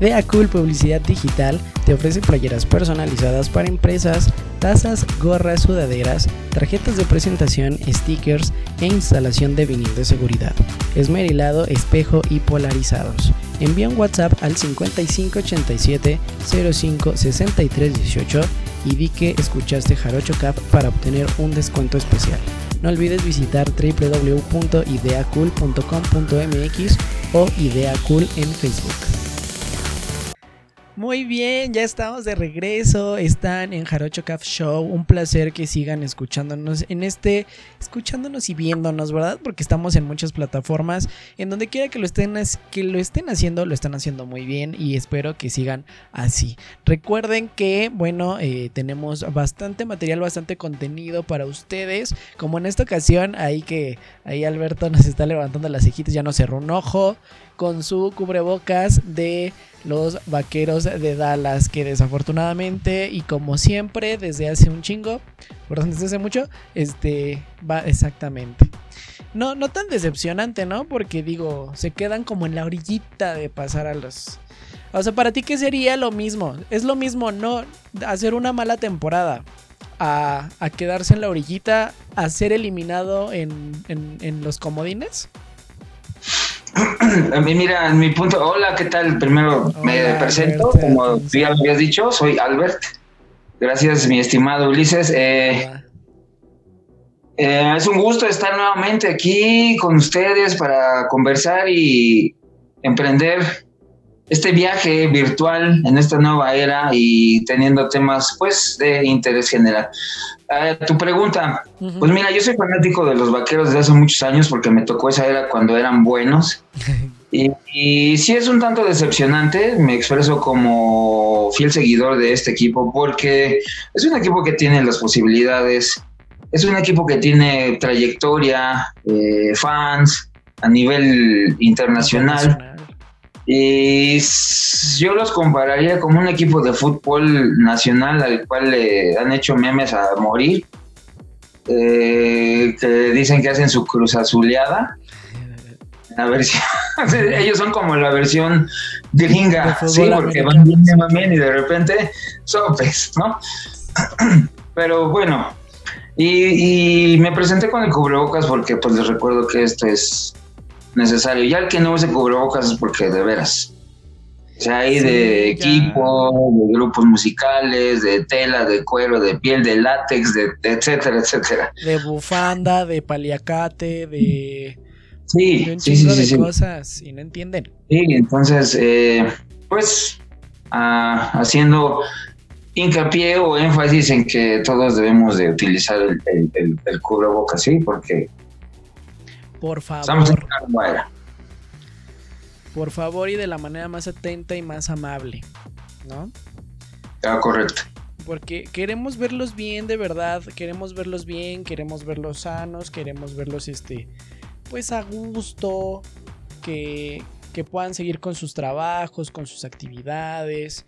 Idea Cool Publicidad Digital te ofrece playeras personalizadas para empresas, tazas, gorras, sudaderas, tarjetas de presentación, stickers e instalación de vinil de seguridad, esmerilado, espejo y polarizados. Envía un WhatsApp al 5587 05 63 18 y di que escuchaste Jarocho Cap para obtener un descuento especial. No olvides visitar www.ideacool.com.mx o Ideacool en Facebook. Muy bien, ya estamos de regreso. Están en Jarocho Caf Show. Un placer que sigan escuchándonos en este, escuchándonos y viéndonos, ¿verdad? Porque estamos en muchas plataformas. En donde quiera que lo estén, que lo estén haciendo, lo están haciendo muy bien y espero que sigan así. Recuerden que, bueno, eh, tenemos bastante material, bastante contenido para ustedes. Como en esta ocasión, ahí que ahí Alberto nos está levantando las cejitas, ya no cerró un ojo con su cubrebocas de los vaqueros de Dallas, que desafortunadamente y como siempre desde hace un chingo, perdón, desde hace mucho, este va exactamente. No, no tan decepcionante, ¿no? Porque digo, se quedan como en la orillita de pasar a los... O sea, para ti, ¿qué sería lo mismo? Es lo mismo, ¿no? Hacer una mala temporada. A, quedarse en la orillita, a ser eliminado en, en, en los comodines. A mí, mira, en mi punto, hola, ¿qué tal? Primero me presento, como ya habías dicho, soy Albert. Gracias, mi estimado Ulises. Eh, eh, es un gusto estar nuevamente aquí con ustedes para conversar y emprender este viaje virtual en esta nueva era y teniendo temas pues de interés general. tu pregunta, pues mira, yo soy fanático de los vaqueros desde hace muchos años porque me tocó esa era cuando eran buenos. y, y sí es un tanto decepcionante, me expreso como fiel seguidor de este equipo porque es un equipo que tiene las posibilidades, es un equipo que tiene trayectoria, eh, fans a nivel internacional y yo los compararía como un equipo de fútbol nacional al cual le han hecho memes a morir. Eh, que dicen que hacen su cruz azuleada. La versión, ellos son como la versión gringa, sí, porque van bien, bien y de repente sopes, ¿no? Pero bueno, y, y, me presenté con el cubrebocas porque pues les recuerdo que esto es necesario. Ya el que no use cubrebocas es porque de veras. O sea, hay de equipo, de grupos musicales, de tela, de cuero, de piel, de látex, de, etcétera, etcétera. De bufanda, de paliacate, de. Sí, de un sí, sí, de cosas y no entienden. Sí, entonces, eh, pues, ah, haciendo hincapié o énfasis en que todos debemos de utilizar el, el, el cubrebocas, sí, porque por favor. Por favor y de la manera más atenta y más amable, ¿no? Ah, correcto. Porque queremos verlos bien, de verdad. Queremos verlos bien, queremos verlos sanos, queremos verlos, este, pues a gusto, que, que puedan seguir con sus trabajos, con sus actividades.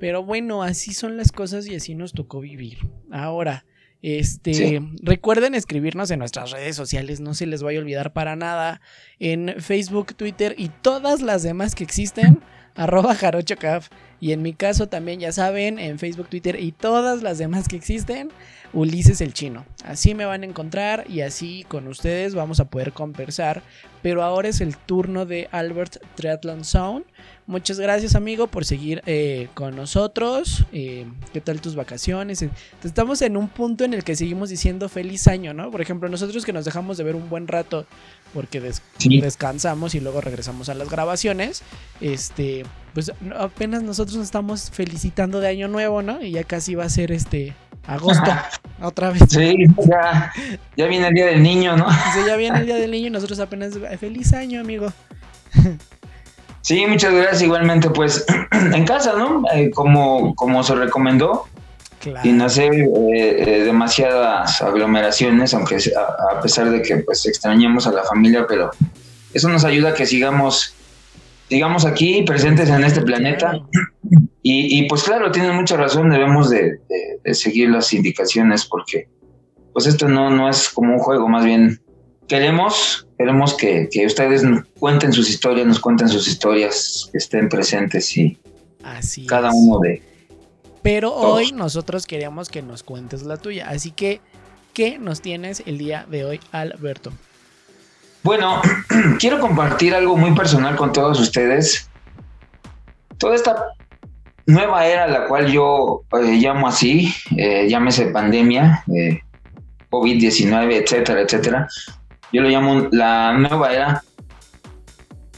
Pero bueno, así son las cosas y así nos tocó vivir. Ahora, este, recuerden escribirnos en nuestras redes sociales, no se les vaya a olvidar para nada. En Facebook, Twitter y todas las demás que existen, arroba jarochocaf. Y en mi caso también, ya saben, en Facebook, Twitter y todas las demás que existen, Ulises el Chino. Así me van a encontrar y así con ustedes vamos a poder conversar. Pero ahora es el turno de Albert Triathlon Zone. Muchas gracias amigo por seguir eh, con nosotros. Eh, ¿Qué tal tus vacaciones? Eh, estamos en un punto en el que seguimos diciendo feliz año, ¿no? Por ejemplo, nosotros que nos dejamos de ver un buen rato porque descansamos y luego regresamos a las grabaciones. Este, pues apenas nosotros nos estamos felicitando de año nuevo, ¿no? Y ya casi va a ser este agosto otra vez. Sí, ya, ya viene el día del niño, ¿no? Sí, ya viene el día del niño y nosotros apenas feliz año, amigo. Sí, muchas gracias. Igualmente, pues en casa, ¿no? Eh, como, como se recomendó, sin hacer eh, eh, demasiadas aglomeraciones, aunque a, pesar de que pues extrañemos a la familia, pero eso nos ayuda a que sigamos, sigamos aquí presentes en este planeta. Y, pues claro, tienen mucha razón, debemos de, seguir las indicaciones porque pues esto no, no es como un juego, más bien queremos, queremos que, ustedes nos cuenten sus historias, nos cuenten sus historias, que estén presentes y Así cada uno de... Pero hoy nosotros queríamos que nos cuentes la tuya, así que, ¿qué nos tienes el día de hoy, Alberto? Bueno, quiero compartir algo muy personal con todos ustedes. Toda esta nueva era, la cual yo eh, llamo así, eh, llámese pandemia, eh, COVID-19, etcétera, etcétera, yo lo llamo la nueva era.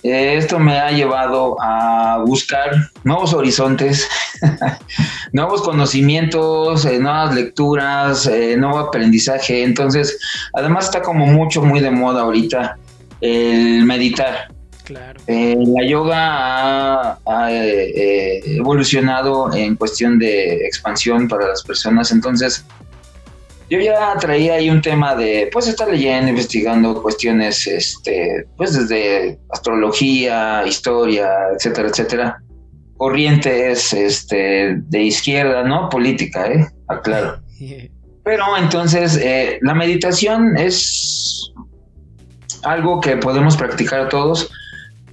Esto me ha llevado a buscar nuevos horizontes, nuevos conocimientos, eh, nuevas lecturas, eh, nuevo aprendizaje. Entonces, además está como mucho, muy de moda ahorita el meditar. Claro. Eh, la yoga ha, evolucionado en cuestión de expansión para las personas. Entonces, yo ya traía ahí un tema de, pues, estar leyendo, investigando cuestiones, este, pues, desde astrología, historia, etcétera, etcétera. Corrientes, este, de izquierda, ¿no? Política, ¿eh? Aclaro. Pero entonces, eh, la meditación es algo que podemos practicar todos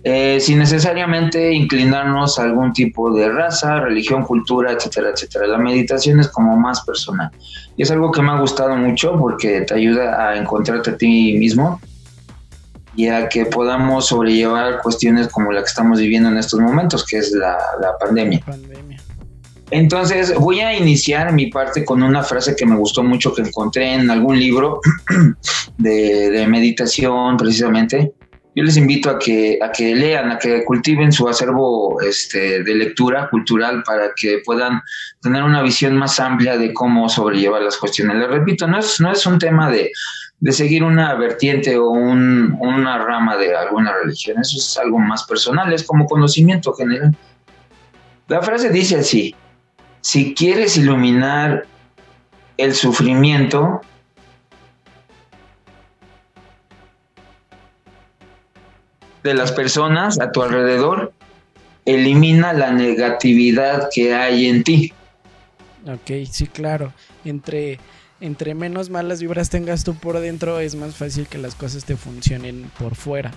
eh, sin necesariamente inclinarnos a algún tipo de raza, religión, cultura, etcétera, etcétera. La meditación es como más personal. Y es algo que me ha gustado mucho porque te ayuda a encontrarte a ti mismo y a que podamos sobrellevar cuestiones como la que estamos viviendo en estos momentos, que es la, pandemia. Entonces voy a iniciar mi parte con una frase que me gustó mucho que encontré en algún libro de meditación precisamente yo les invito a que, a que lean, a que cultiven su acervo este, de lectura cultural para que puedan tener una visión más amplia de cómo sobrellevar las cuestiones. Les repito, no es, no es un tema de, seguir una vertiente o una rama de alguna religión, eso es algo más personal, es como conocimiento general. La frase dice así, si quieres iluminar el sufrimiento, de las personas a tu alrededor, elimina la negatividad que hay en ti. Ok, sí, claro. Entre, entre menos malas vibras tengas tú por dentro, es más fácil que las cosas te funcionen por fuera.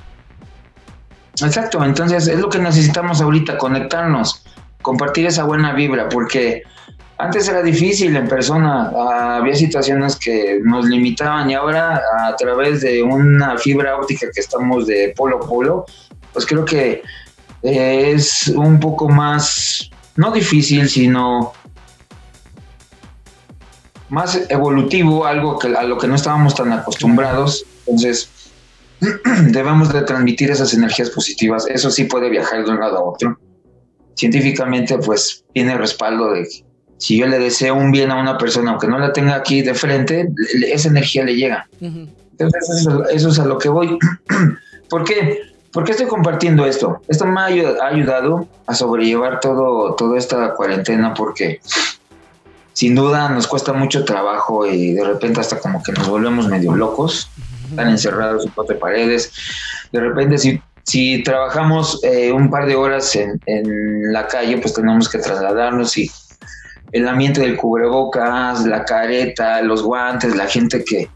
Exacto, entonces es lo que necesitamos ahorita, conectarnos, compartir esa buena vibra, porque antes era difícil en persona, había situaciones que nos limitaban y ahora a través de una fibra óptica que estamos de polo a polo, pues creo que eh, es un poco más, no difícil, sino más evolutivo, algo que, a lo que no estábamos tan acostumbrados. Entonces, debemos de transmitir esas energías positivas. Eso sí puede viajar de un lado a otro. Científicamente, pues tiene respaldo de si yo le deseo un bien a una persona, aunque no la tenga aquí de frente, esa energía le llega. Entonces, eso, es a lo que voy. ¿Por qué? ¿Por qué estoy compartiendo esto? Esto me ha ayudado a sobrellevar todo, toda esta cuarentena porque sin duda nos cuesta mucho trabajo y de repente hasta como que nos volvemos medio locos, están encerrados en cuatro paredes. De repente si, si trabajamos eh, un par de horas en, en la calle, pues tenemos que trasladarnos y el ambiente del cubrebocas, la careta, los guantes, la gente que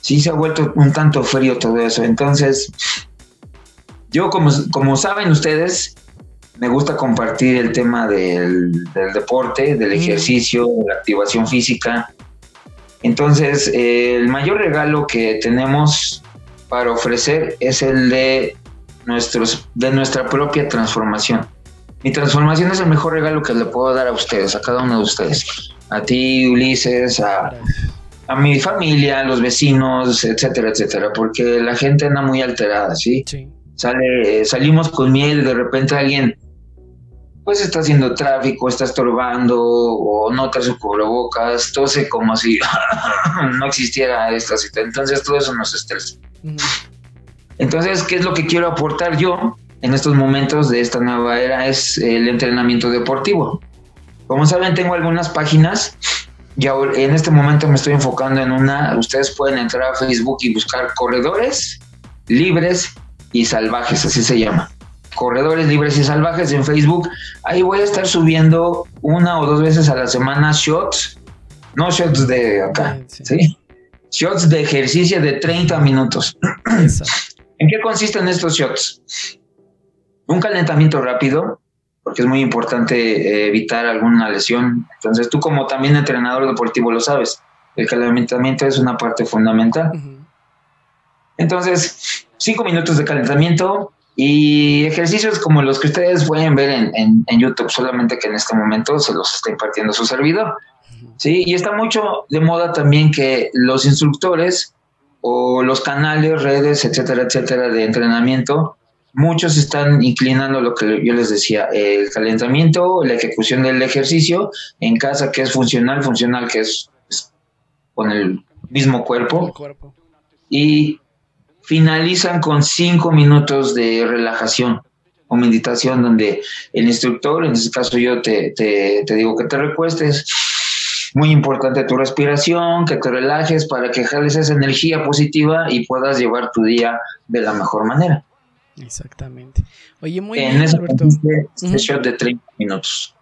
sí se ha vuelto un tanto frío todo eso. Entonces, yo como, como saben ustedes, me gusta compartir el tema del, deporte, del ejercicio, de la activación física. Entonces, el mayor regalo que tenemos para ofrecer es el de, nuestros, de nuestra propia transformación. Mi transformación es el mejor regalo que le puedo dar a ustedes, a cada uno de ustedes. A ti, Ulises, a, mi familia, a los vecinos, etcétera, etcétera, porque la gente anda muy alterada, ¿sí? Sí. Sale, salimos con miel y de repente alguien pues está haciendo tráfico, está estorbando o no trae su cubrebocas, tose como si no existiera esta situación. Entonces todo eso nos estresa. Entonces, ¿qué es lo que quiero aportar yo? En estos momentos de esta nueva era es el entrenamiento deportivo. Como saben, tengo algunas páginas. Ya en este momento me estoy enfocando en una. Ustedes pueden entrar a Facebook y buscar corredores libres y salvajes, así se llama. Corredores libres y salvajes en Facebook. Ahí voy a estar subiendo una o dos veces a la semana shots, no shots de acá, ¿sí? shots de ejercicio de 30 minutos. ¿En qué consisten estos shots? Un calentamiento rápido, porque es muy importante eh, evitar alguna lesión. Entonces tú como también entrenador deportivo lo sabes, el calentamiento es una parte fundamental. Entonces, cinco minutos de calentamiento y ejercicios como los que ustedes pueden ver en, YouTube, solamente que en este momento se los está impartiendo su servidor. Sí, y está mucho de moda también que los instructores o los canales, redes, etcétera, etcétera, de entrenamiento, muchos están inclinando lo que yo les decía, el calentamiento, la ejecución del ejercicio en casa que es funcional, funcional que es, con el mismo cuerpo. Y finalizan con cinco minutos de relajación o meditación donde el instructor, en este caso yo te, te, te digo que te recuestes, muy importante tu respiración, que te relajes para que jales esa energía positiva y puedas llevar tu día de la mejor manera. Exactamente. Oye, muy en bien, Alberto. Este shot de 30 minutos.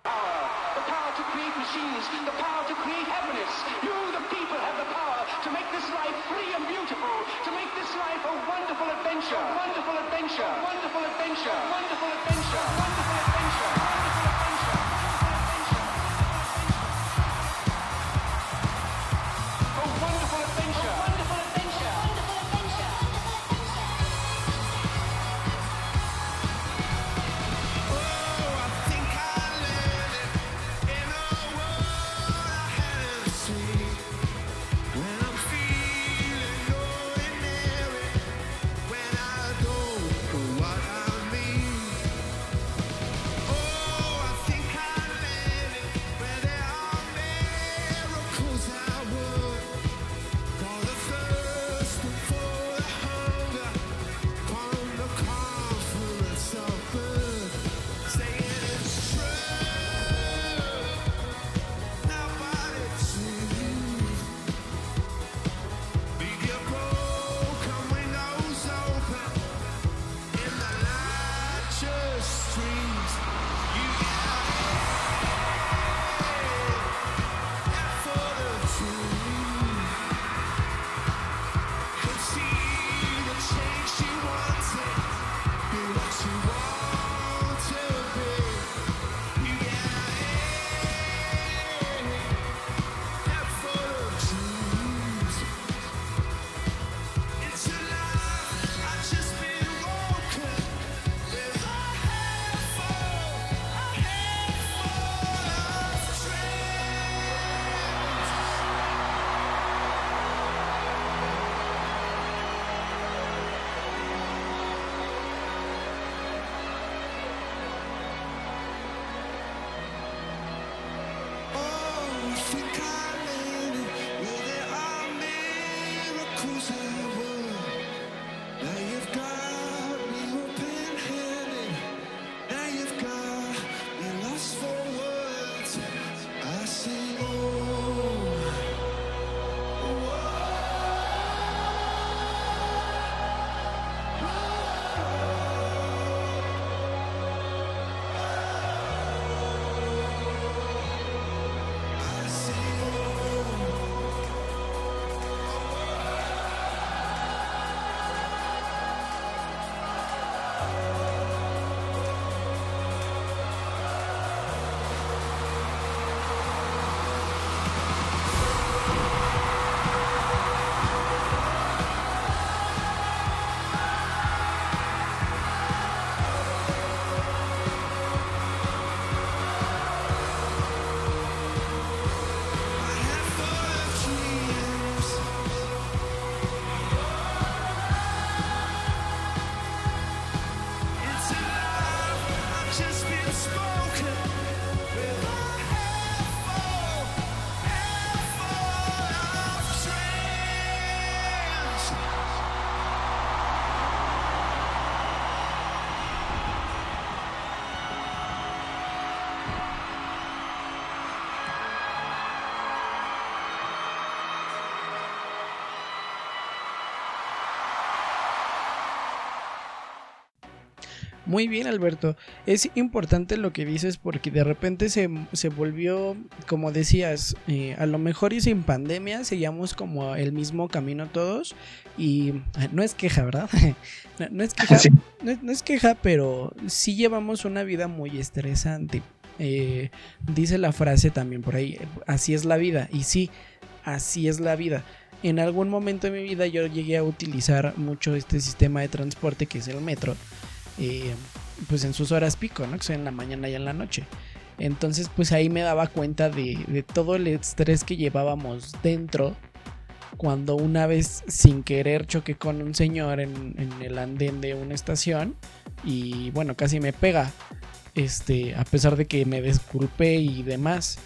Muy bien, Alberto. Es importante lo que dices porque de repente se, volvió, como decías, eh, a lo mejor y sin pandemia seguíamos como el mismo camino todos y ah, no es queja, ¿verdad? no, es queja, no, es queja, pero sí llevamos una vida muy estresante. Eh, dice la frase también por ahí, así es la vida. Y sí, así es la vida. En algún momento de mi vida yo llegué a utilizar mucho este sistema de transporte que es el metro pues en sus horas pico, ¿no? Que son en la mañana y en la noche. Entonces, pues ahí me daba cuenta de, todo el estrés que llevábamos dentro. Cuando una vez sin querer choqué con un señor en, el andén de una estación. Y bueno, casi me pega. Este, a pesar de que me disculpé y demás.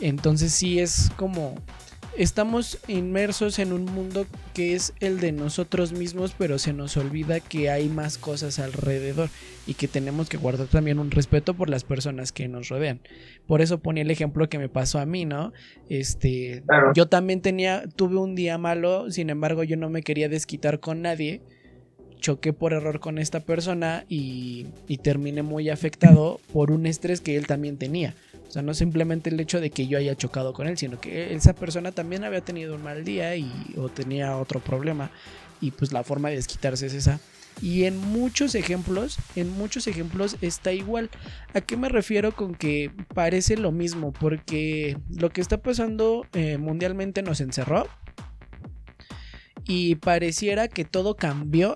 Entonces sí es como estamos inmersos en un mundo que es el de nosotros mismos, pero se nos olvida que hay más cosas alrededor y que tenemos que guardar también un respeto por las personas que nos rodean. Por eso ponía el ejemplo que me pasó a mí, ¿no? Este, yo también tenía, tuve un día malo, sin embargo yo no me quería desquitar con nadie. Choqué por error con esta persona y, y terminé muy afectado por un estrés que él también tenía. O sea, no simplemente el hecho de que yo haya chocado con él, sino que esa persona también había tenido un mal día y, o tenía otro problema. Y pues la forma de desquitarse es esa. Y en muchos ejemplos, en muchos ejemplos está igual. ¿A qué me refiero con que parece lo mismo? Porque lo que está pasando eh, mundialmente nos encerró. Y pareciera que todo cambió.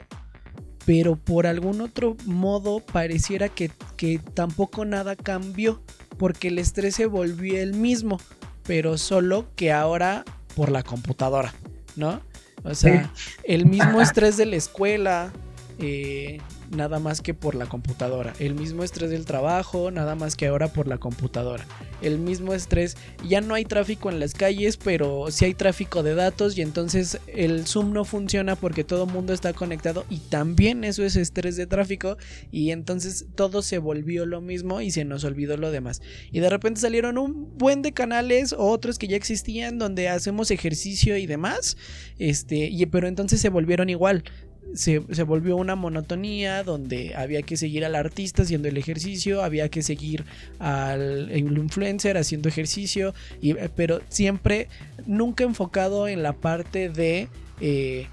Pero por algún otro modo pareciera que, que tampoco nada cambió porque el estrés se volvió el mismo, pero solo que ahora por la computadora, ¿no? O sea, el mismo estrés de la escuela, eh, nada más que por la computadora. El mismo estrés del trabajo, nada más que ahora por la computadora. El mismo estrés, ya no hay tráfico en las calles, pero sí hay tráfico de datos y entonces el Zoom no funciona porque todo el mundo está conectado y también eso es estrés de tráfico y entonces todo se volvió lo mismo y se nos olvidó lo demás. Y de repente salieron un buen de canales o otros que ya existían donde hacemos ejercicio y demás, este, y, pero entonces se volvieron igual se, volvió una monotonía donde había que seguir al artista haciendo el ejercicio, había que seguir al influencer haciendo ejercicio, eh, pero siempre nunca enfocado en la parte de... Eh,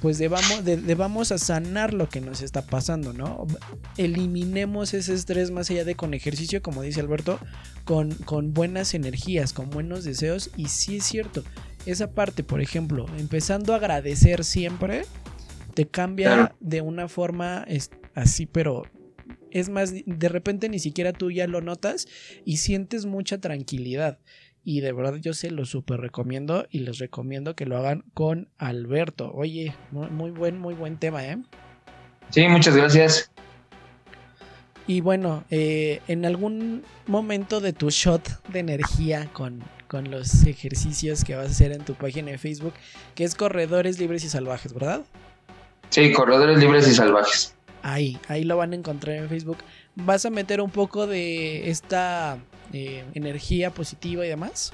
pues debamos, de, a sanar lo que nos está pasando, ¿no? Eliminemos ese estrés más allá de con ejercicio, como dice Alberto, con, con buenas energías, con buenos deseos. Y sí es cierto, esa parte, por ejemplo, empezando a agradecer siempre, te cambia de una forma así, pero es más, de repente ni siquiera tú ya lo notas y sientes mucha tranquilidad. Y de verdad yo se lo súper recomiendo y les recomiendo que lo hagan con Alberto. Oye, muy, buen, muy buen tema, ¿eh? Sí, muchas gracias. Y bueno, eh, en algún momento de tu shot de energía con, con los ejercicios que vas a hacer en tu página de Facebook, que es Corredores Libres y Salvajes, ¿verdad? Sí, Corredores Libres y Salvajes. Ahí, ahí lo van a encontrar en Facebook. ¿Vas a meter un poco de esta eh, energía positiva y demás?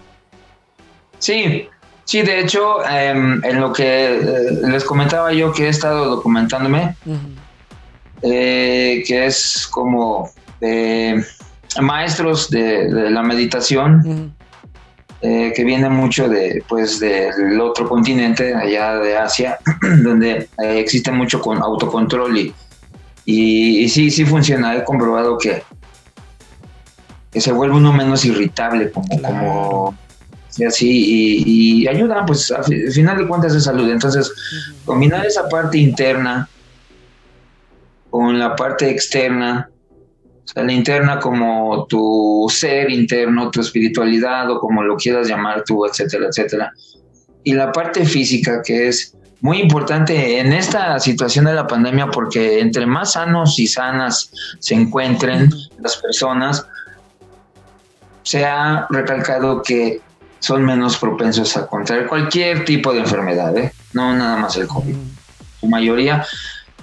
Sí, sí, de hecho, em, en lo que eh, les comentaba yo que he estado documentándome, eh, que es como maestros de, la meditación. Eh, que viene mucho de, pues, del otro continente, allá de Asia, donde eh, existe mucho con autocontrol y, y, sí, sí funciona. He comprobado que, que se vuelve uno menos irritable, como, como así, y, ayuda, pues al final de cuentas de salud. Entonces, combinar esa parte interna con la parte externa la interna como tu ser interno, tu espiritualidad o como lo quieras llamar tú, etcétera, etcétera. Y la parte física que es muy importante en esta situación de la pandemia porque entre más sanos y sanas se encuentren las personas, se ha recalcado que son menos propensos a contraer cualquier tipo de enfermedad, ¿eh? no nada más el COVID. Su mayoría,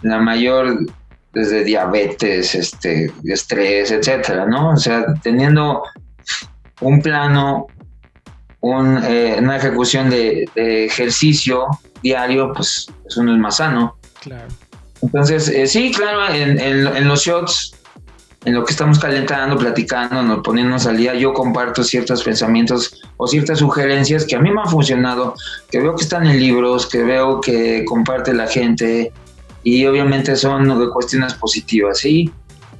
la mayor desde diabetes, este, estrés, etcétera, ¿no? O sea, teniendo un plano, eh, una ejecución de, ejercicio diario, pues es uno es más sano. Claro. Entonces, eh, sí, claro, en, los shots, en lo que estamos calentando, platicando, poniéndonos al día, yo comparto ciertos pensamientos o ciertas sugerencias que a mí me han funcionado, que veo que están en libros, que veo que comparte la gente y obviamente son cuestiones positivas, ¿sí?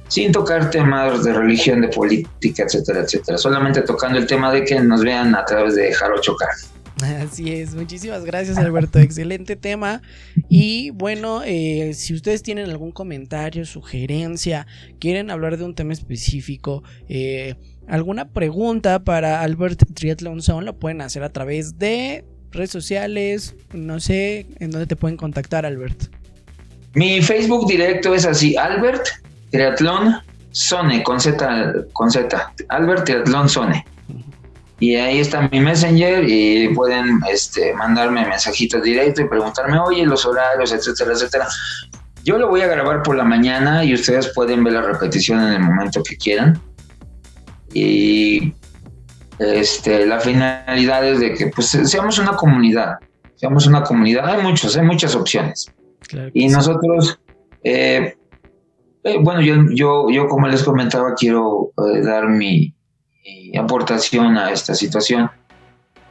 Sin tocar temas de religión, de política, etcétera, etcétera. Solamente tocando el tema de que nos vean a través de Jarocho Car. Así es, muchísimas gracias Alberto, excelente tema. Y bueno, eh, si ustedes tienen algún comentario, sugerencia, quieren hablar de un tema específico, eh, alguna pregunta para Albert Triathlon Zone, lo pueden hacer a través de redes sociales, no sé, en dónde te pueden contactar Albert. Mi Facebook directo es así, Albert Triathlon Zone, con Z, con Z, Albert Triathlon Zone y ahí está mi messenger y pueden este, mandarme mensajitos directos y preguntarme, oye, los horarios, etcétera, etcétera. Yo lo voy a grabar por la mañana y ustedes pueden ver la repetición en el momento que quieran. Y este, la finalidad es de que pues, seamos una comunidad, seamos una comunidad. Hay muchos, hay muchas opciones. Y nosotros, eh, eh, bueno, yo, yo, yo como les comentaba, quiero eh, dar mi, aportación a esta situación.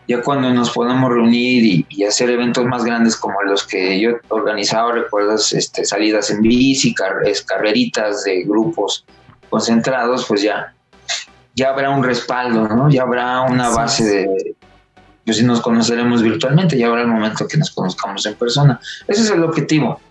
Ya cuando nos podamos reunir y, hacer eventos más grandes como los que yo organizaba, recuerdas, este, salidas en bici, carreritas de grupos concentrados, pues ya, ya habrá un respaldo, ¿no? Ya habrá una base de, pues si nos conoceremos virtualmente, ya habrá el momento que nos conozcamos en persona. Ese es el objetivo.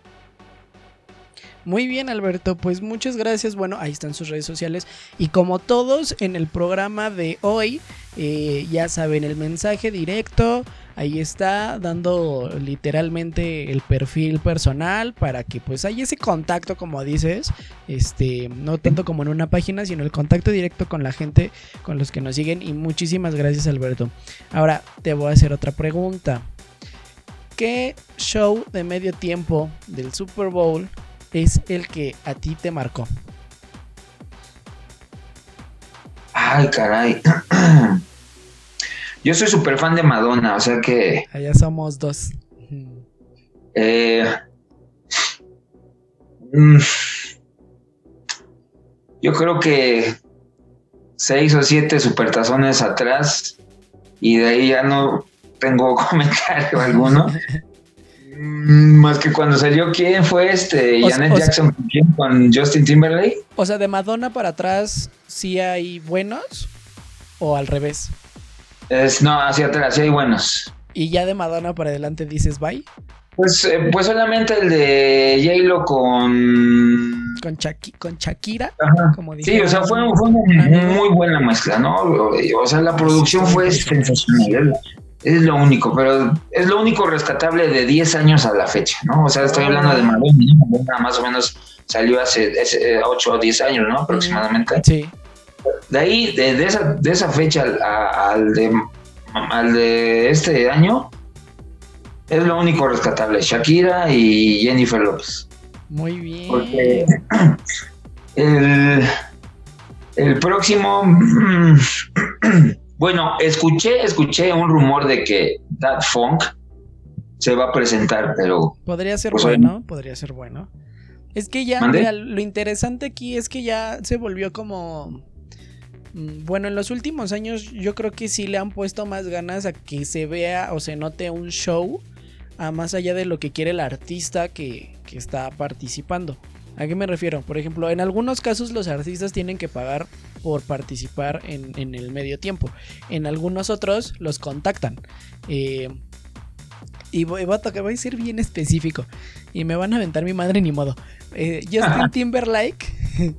Muy bien, Alberto, pues muchas gracias. Bueno, ahí están sus redes sociales. Y como todos en el programa de hoy, eh, ya saben, el mensaje directo. Ahí está dando literalmente el perfil personal para que pues haya ese contacto, como dices, este, no tanto como en una página, sino el contacto directo con la gente, con los que nos siguen. Y muchísimas gracias, Alberto. Ahora te voy a hacer otra pregunta. ¿Qué show de medio tiempo del Super Bowl es el que a ti te marcó? Ay, caray. Yo soy súper fan de Madonna, o sea que... Allá somos dos. Eh, mm, yo creo que seis o siete supertazones atrás y de ahí ya no tengo comentario alguno. Mm, más que cuando salió, ¿quién fue este? Janet Jackson con Justin Timberlake. O sea, de Madonna para atrás, ¿sí hay buenos? ¿O al revés? Es, no, hacia atrás, sí hay buenos. ¿Y ya de Madonna para adelante dices bye? Pues, eh, pues solamente el de J-Lo con. Con, con Shakira. Como sí, o sea, fue, fue una muy buena mezcla, ¿no? O sea, la producción fue sensacional. Es lo único, pero es lo único rescatable de 10 años a la fecha, ¿no? O sea, estoy hablando de Madonna, más o menos salió hace 8 o 10 años, ¿no? Aproximadamente. Sí. De ahí, de, esa, de esa fecha al, de, al de este año, es lo único rescatable. Shakira y Jennifer Lopez. Muy bien. Porque el, el próximo... Bueno, escuché, escuché un rumor de que That Funk se va a presentar, pero. Podría ser pues, bueno, podría ser bueno. Es que ya, lo interesante aquí es que ya se volvió como. Mm, bueno, en los últimos años yo creo que sí le han puesto más ganas a que se vea o se note un show, a más allá de lo que quiere el artista que, que está participando. ¿A qué me refiero? Por ejemplo, en algunos casos los artistas tienen que pagar por participar en, el medio tiempo. En algunos otros los contactan. Eh, y voy, a tocar, voy a ser bien específico. Y me van a aventar mi madre ni modo. Eh, Justin Timberlake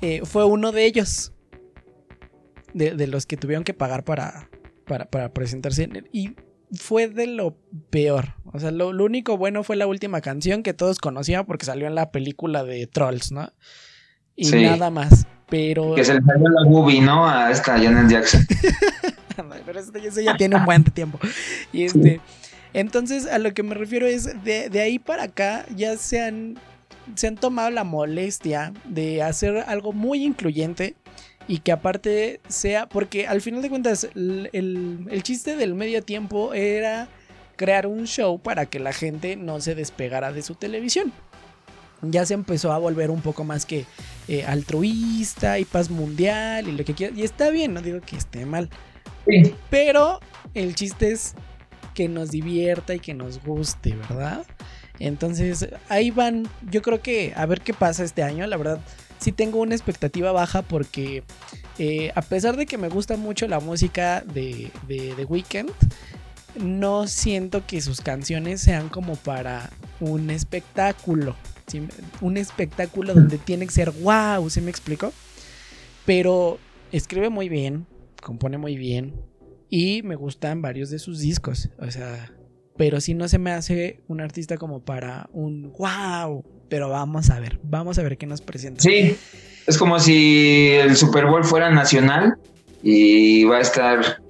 eh, fue uno de ellos. De, los que tuvieron que pagar para, para, para presentarse. Y fue de lo peor. O sea, lo, único bueno fue la última canción que todos conocían porque salió en la película de Trolls, ¿no? Y nada más. Pero. Que se le salió la boobie, ¿no? A esta Janet Jackson. pero eso, ya tiene un buen tiempo. Y este. Entonces, a lo que me refiero es de, de ahí para acá ya se han, se han tomado la molestia de hacer algo muy incluyente y que aparte sea, porque al final de cuentas el, chiste del medio tiempo era crear un show para que la gente no se despegara de su televisión. Ya se empezó a volver un poco más que eh, altruista y paz mundial y lo que quiera. Y está bien, no digo que esté mal. Pero el chiste es que nos divierta y que nos guste, ¿verdad? Entonces, ahí van. Yo creo que a ver qué pasa este año. La verdad, sí tengo una expectativa baja porque eh, a pesar de que me gusta mucho la música de, de The Weeknd, no siento que sus canciones sean como para un espectáculo. Un espectáculo donde tiene que ser wow, ¿se me explico? Pero escribe muy bien, compone muy bien y me gustan varios de sus discos. O sea, pero si no se me hace un artista como para un wow. Pero vamos a ver, vamos a ver qué nos presenta. Sí, es como si el Super Bowl fuera nacional y va a estar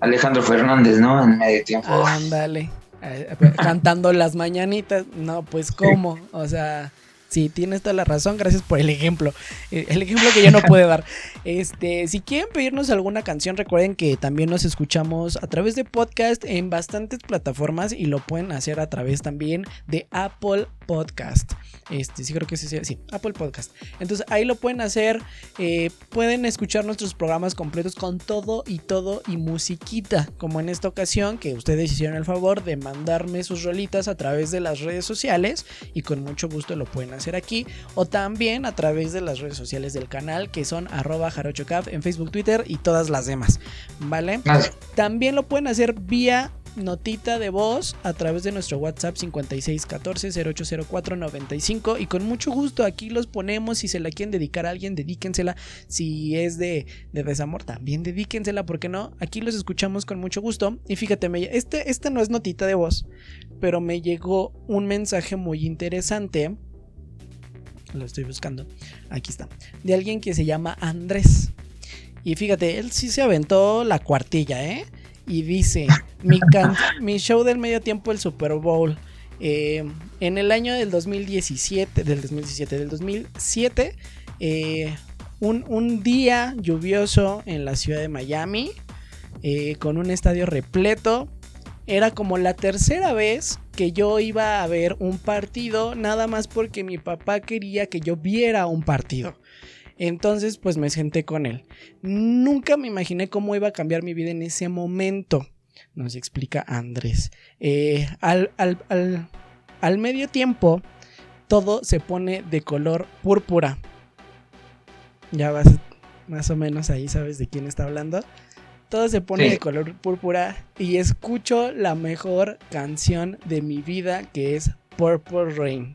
Alejandro Fernández, ¿no? En medio tiempo. Ándale. Cantando las mañanitas. No, pues cómo. O sea, Sí, tienes toda la razón, gracias por el ejemplo. El ejemplo que yo no pude dar. Este, si quieren pedirnos alguna canción, recuerden que también nos escuchamos a través de podcast en bastantes plataformas y lo pueden hacer a través también de Apple Podcast. Este, sí creo que sí, sí, Apple Podcast. Entonces ahí lo pueden hacer. Eh, pueden escuchar nuestros programas completos con todo y todo y musiquita. Como en esta ocasión que ustedes hicieron el favor de mandarme sus rolitas a través de las redes sociales y con mucho gusto lo pueden hacer aquí o también a través de las redes sociales del canal que son arroba jarochocaf en Facebook, Twitter y todas las demás, ¿vale? También lo pueden hacer vía notita de voz a través de nuestro WhatsApp 5614-080495 y con mucho gusto aquí los ponemos. Si se la quieren dedicar a alguien, dedíquensela. Si es de, de desamor, también dedíquensela, porque no? Aquí los escuchamos con mucho gusto. Y fíjate, este, este no es notita de voz, pero me llegó un mensaje muy interesante lo estoy buscando. Aquí está. De alguien que se llama Andrés. Y fíjate, él sí se aventó la cuartilla, ¿eh? Y dice, mi, show del medio tiempo, el Super Bowl. Eh, en el año del 2017, del 2017, del 2007, eh, un, un, día lluvioso en la ciudad de Miami, eh, con un estadio repleto, era como la tercera vez que yo iba a ver un partido, nada más porque mi papá quería que yo viera un partido. Entonces, pues me senté con él. Nunca me imaginé cómo iba a cambiar mi vida en ese momento. Nos explica Andrés. Eh, al, al medio tiempo, todo se pone de color púrpura. Ya vas más o menos ahí, sabes de quién está hablando todo se pone de color púrpura y escucho la mejor canción de mi vida que es Purple Rain.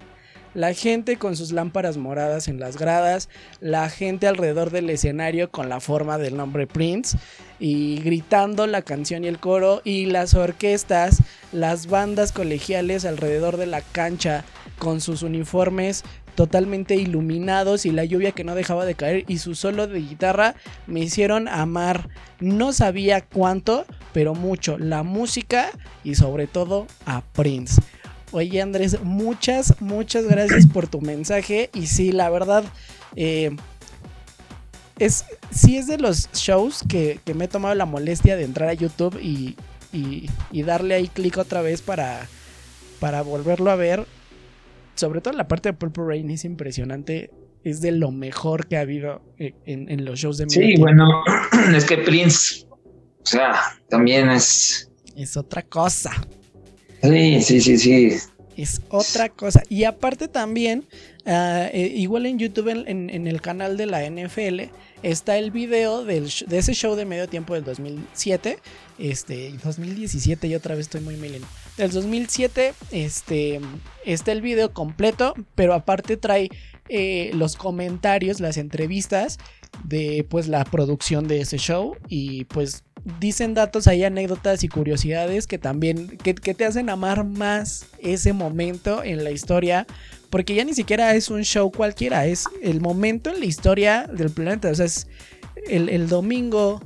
La gente con sus lámparas moradas en las gradas, la gente alrededor del escenario con la forma del nombre Prince y gritando la canción y el coro y las orquestas, las bandas colegiales alrededor de la cancha con sus uniformes totalmente iluminados y la lluvia que no dejaba de caer y su solo de guitarra me hicieron amar. No sabía cuánto, pero mucho la música y sobre todo a Prince. Oye Andrés, muchas, muchas gracias por tu mensaje y sí, la verdad... Eh, es, sí es de los shows que, me he tomado la molestia de entrar a YouTube y, y, darle ahí clic otra vez para, para volverlo a ver sobre todo la parte de Purple Rain es impresionante. Es de lo mejor que ha habido en, los shows de Sí, bueno, es que Prince, o sea, también es. Es otra cosa. Sí, sí, sí, sí. Es otra cosa. Y aparte también, ah, eh, igual en YouTube, en, el canal de la NFL, está el video de ese show de medio tiempo del 2007. Este, 2017, y otra vez estoy muy milenio del 2007. Este, está el video completo, pero aparte trae eh, los comentarios, las entrevistas de pues la producción de ese show y pues dicen datos, hay anécdotas y curiosidades que también que, te hacen amar más ese momento en la historia porque ya ni siquiera es un show cualquiera, es el momento en la historia del planeta, o sea, es el, el domingo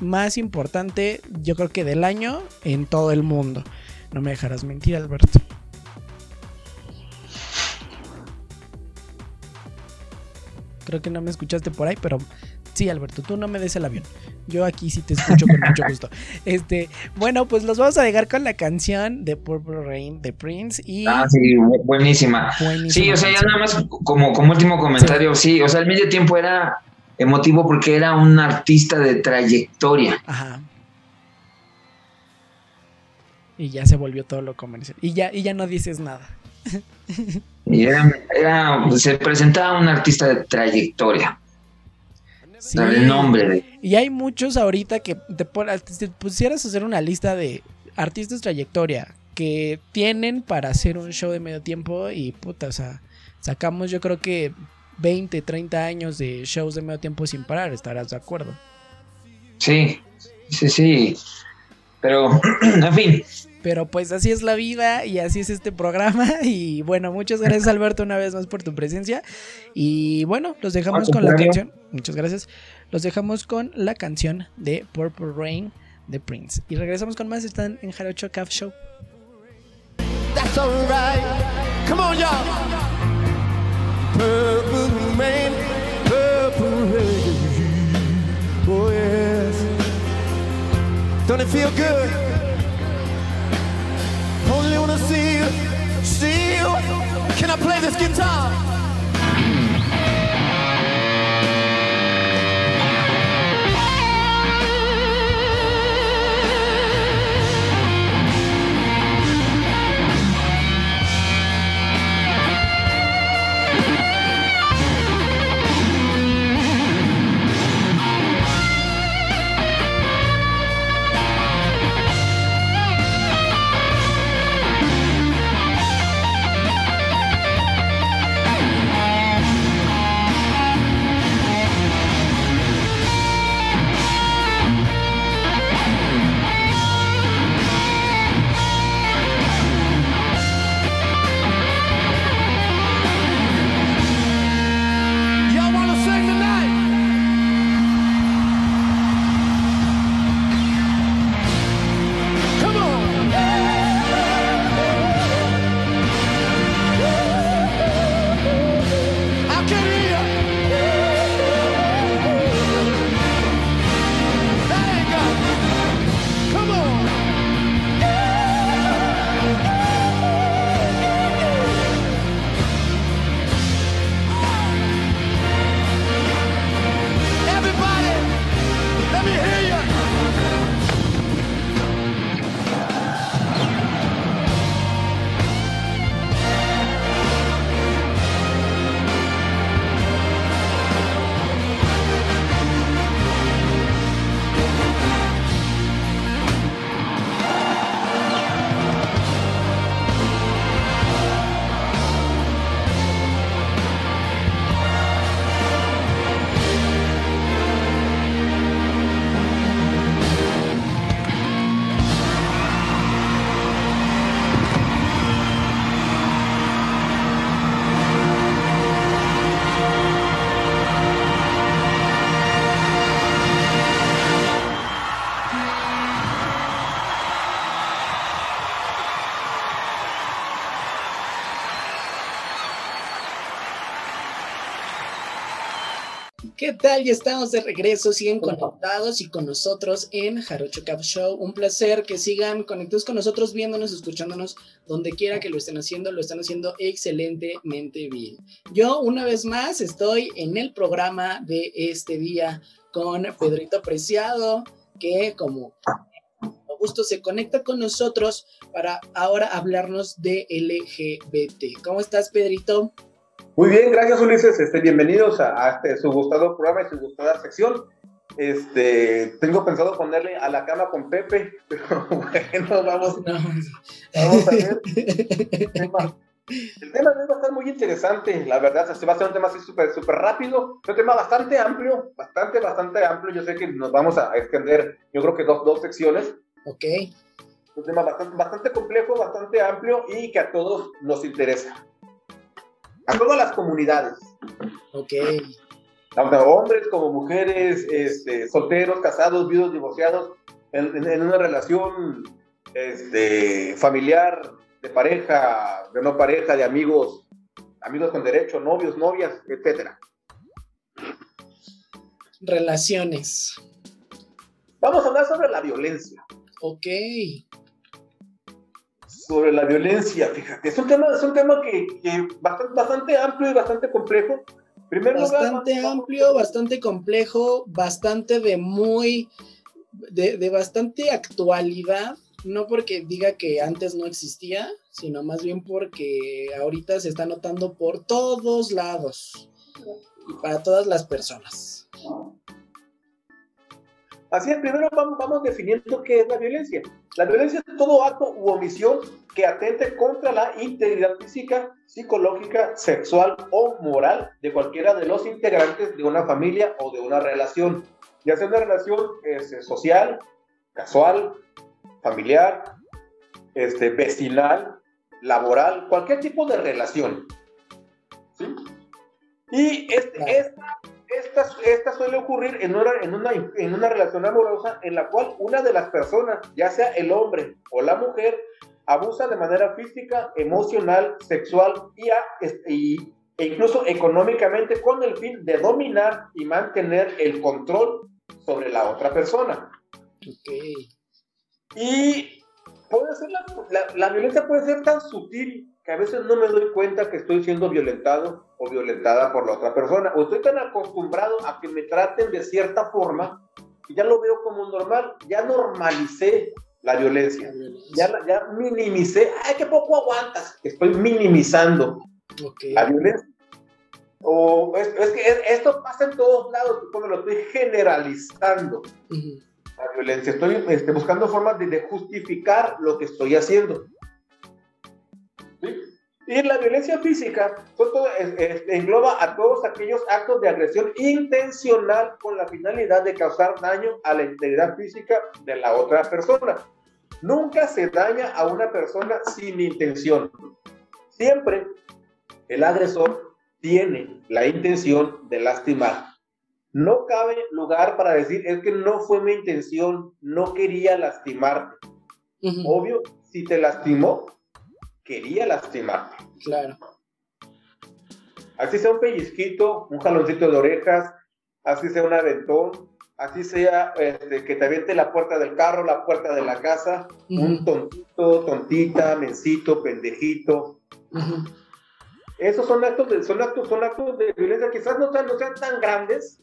más importante yo creo que del año en todo el mundo. No me dejarás mentir, Alberto. Creo que no me escuchaste por ahí, pero Sí, Alberto, tú no me des el avión. Yo aquí sí te escucho con mucho gusto. Este, bueno, pues los vamos a dejar con la canción de Purple Rain de Prince y Ah, sí, buenísima. sí, o sea, ya nada más como, como último comentario, sí. o sea, el medio tiempo era emotivo porque era un artista de trayectoria. Ajá. Y ya se volvió todo lo comercial. Y ya, y ya no dices nada. Y era, se presentaba un artista de trayectoria. el nombre Y hay muchos ahorita que te, te pusieras a hacer una lista de artistas de trayectoria que tienen para hacer un show de medio tiempo y puta, o sea, sacamos yo creo que 20, 30 años de shows de medio tiempo sin parar, estarás de acuerdo. Sí, sí, sí. Pero, en fin, pero pues así es la vida y así es este programa. Y bueno, muchas gracias Alberto una vez más por tu presencia. Y bueno, los dejamos con la canción. Muchas gracias. Los dejamos con la canción de Purple Rain de Prince. Y regresamos con más. Están en Jarocho Caf Show. That's alright. Come on, y'all. Purple rain, purple rain. Oh, yes. Don't it feel good? Only wanna see you, see you. Can I play this guitar? Tal? Ya estamos de regreso, siguen conectados y con nosotros en Jarocho Cap Show. Un placer que sigan conectados con nosotros, viéndonos, escuchándonos, donde quiera que lo estén haciendo, lo están haciendo excelentemente bien. Yo una vez más estoy en el programa de este día con Pedrito Preciado, que como gusto se conecta con nosotros para ahora hablarnos de LGBT. ¿Cómo estás, Pedrito? Muy bien, gracias Ulises. Este, bienvenidos a, este, su gustado programa y su gustada sección. Este, tengo pensado ponerle a la cama con Pepe, pero bueno, vamos, vamos a ver. El tema, el tema va a estar muy interesante, la verdad, este va a ser un tema así súper súper rápido, un tema bastante amplio, bastante, bastante amplio. Yo sé que nos vamos a extender, yo creo que dos, dos secciones. Ok. Un tema bastante, bastante complejo, bastante amplio y que a todos nos interesa a todas las comunidades. Ok. Tanto hombres como mujeres, este, solteros, casados, viudos, divorciados, en, una relación este, familiar, de pareja, de no pareja, de amigos, amigos con derecho, novios, novias, etcétera. relaciones. Vamos a hablar sobre la violencia. Ok. Sobre la violencia, fíjate, es un tema, es un tema que, bastante, bastante, amplio y bastante complejo. Primero bastante amplio, bastante complejo, bastante de muy, de, de bastante actualidad, no porque diga que antes no existía, sino más bien porque ahorita se está notando por todos lados y para todas las personas. Así es, primero vamos, vamos definiendo qué es la violencia. La violencia es todo acto u omisión que atente contra la integridad física, psicológica, sexual o moral de cualquiera de los integrantes de una familia o de una relación, ya sea una relación este, social, casual, familiar, este, vecinal, laboral, cualquier tipo de relación. ¿sí? Y esta, esta, suele ocurrir en una, en, una, en una relación amorosa en la cual una de las personas, ya sea el hombre o la mujer, abusa de manera física, emocional, sexual y, e incluso económicamente con el fin de dominar y mantener el control sobre la otra persona. Y puede ser la, violencia puede ser tan sutil que a veces no me doy cuenta que estoy siendo violentado o violentada por la otra persona. O estoy tan acostumbrado a que me traten de cierta forma que ya lo veo como normal. Ya normalicé la violencia. Ya, ya minimicé. ¡Ay, qué poco aguantas! Estoy minimizando la violencia. O es, que esto pasa en todos lados, cuando lo estoy generalizando la violencia. Estoy este, buscando formas de, justificar lo que estoy haciendo. Y la violencia física engloba a todos aquellos actos de agresión intencional con la finalidad de causar daño a la integridad física de la otra persona. Nunca se daña a una persona sin intención. Siempre el agresor tiene la intención de lastimar no cabe lugar para decir, es que no fue mi intención, no quería lastimarte. Obvio, si te lastimó, quería lastimarte. Claro. Así sea un pellizquito, un jaloncito de orejas, así sea un aventón, así sea este, que te aviente la puerta del carro, la puerta de la casa, un tontito, tontita, mencito, pendejito. Esos son actos, de, son actos, son actos de violencia, quizás no no sean tan grandes,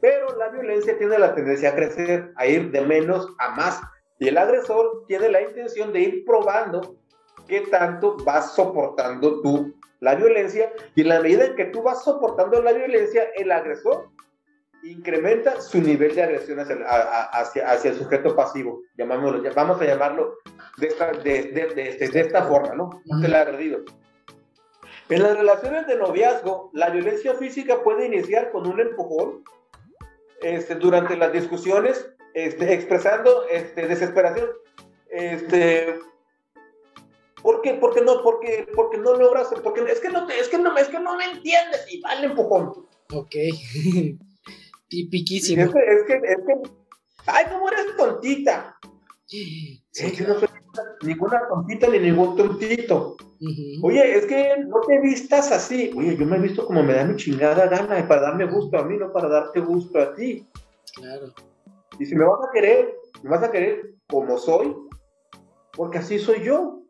pero la violencia tiene la tendencia a crecer, a ir de menos a más. Y el agresor tiene la intención de ir probando qué tanto vas soportando tú la violencia. Y en la medida en que tú vas soportando la violencia, el agresor incrementa su nivel de agresión hacia, hacia, el sujeto pasivo. Llamámoslo, vamos a llamarlo de esta, de, de, de, esta forma, ¿no? El agredido. En las relaciones de noviazgo, la violencia física puede iniciar con un empujón, este, durante las discusiones, este, expresando este, desesperación. Este, ¿Por qué? Porque no, porque, porque no logras, porque es que no es que no, es que no me entiendes y vale empujón. Ok. Tipiquísimo. Es que, es que, es que, ay, ¿cómo eres tontita? Sí. yo no soy ninguna tontita ni ningún tontito. Oye, es que no te vistas así. Oye, yo me he visto como me da mi chingada gana para darme gusto a mí, no para darte gusto a ti. Claro. Y si me vas a querer, me vas a querer como soy, porque así soy yo.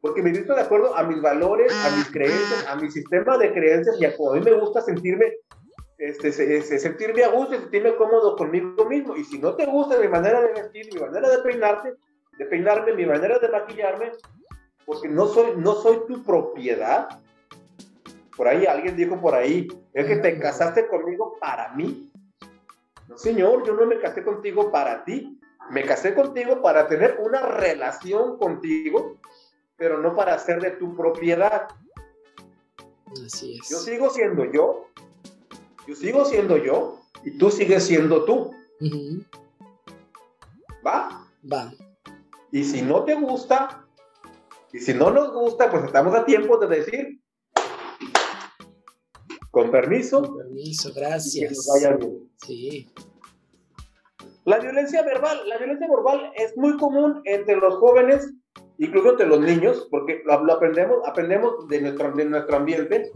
Porque me visto de acuerdo a mis valores, a mis creencias, a mi sistema de creencias y a como a mí me gusta sentirme, este, sentirme a gusto y sentirme cómodo conmigo mismo. Y si no te gusta mi manera de vestir, mi manera de peinarte, de peinarme, mi manera de maquillarme, porque no soy, no soy tu propiedad. Por ahí alguien dijo por ahí, es que te casaste conmigo para mí. No, señor, yo no me casé contigo para ti. Me casé contigo para tener una relación contigo, pero no para ser de tu propiedad. Así es. Yo sigo siendo yo, yo sigo siendo yo, y tú sigues siendo tú. ¿Va? Va. Y si no te gusta, y si no nos gusta, pues estamos a tiempo de decir, con permiso. Con permiso, gracias. Sí. La violencia verbal, la violencia verbal es muy común entre los jóvenes, incluso entre los niños, porque lo, aprendemos, aprendemos de nuestro, de nuestro ambiente.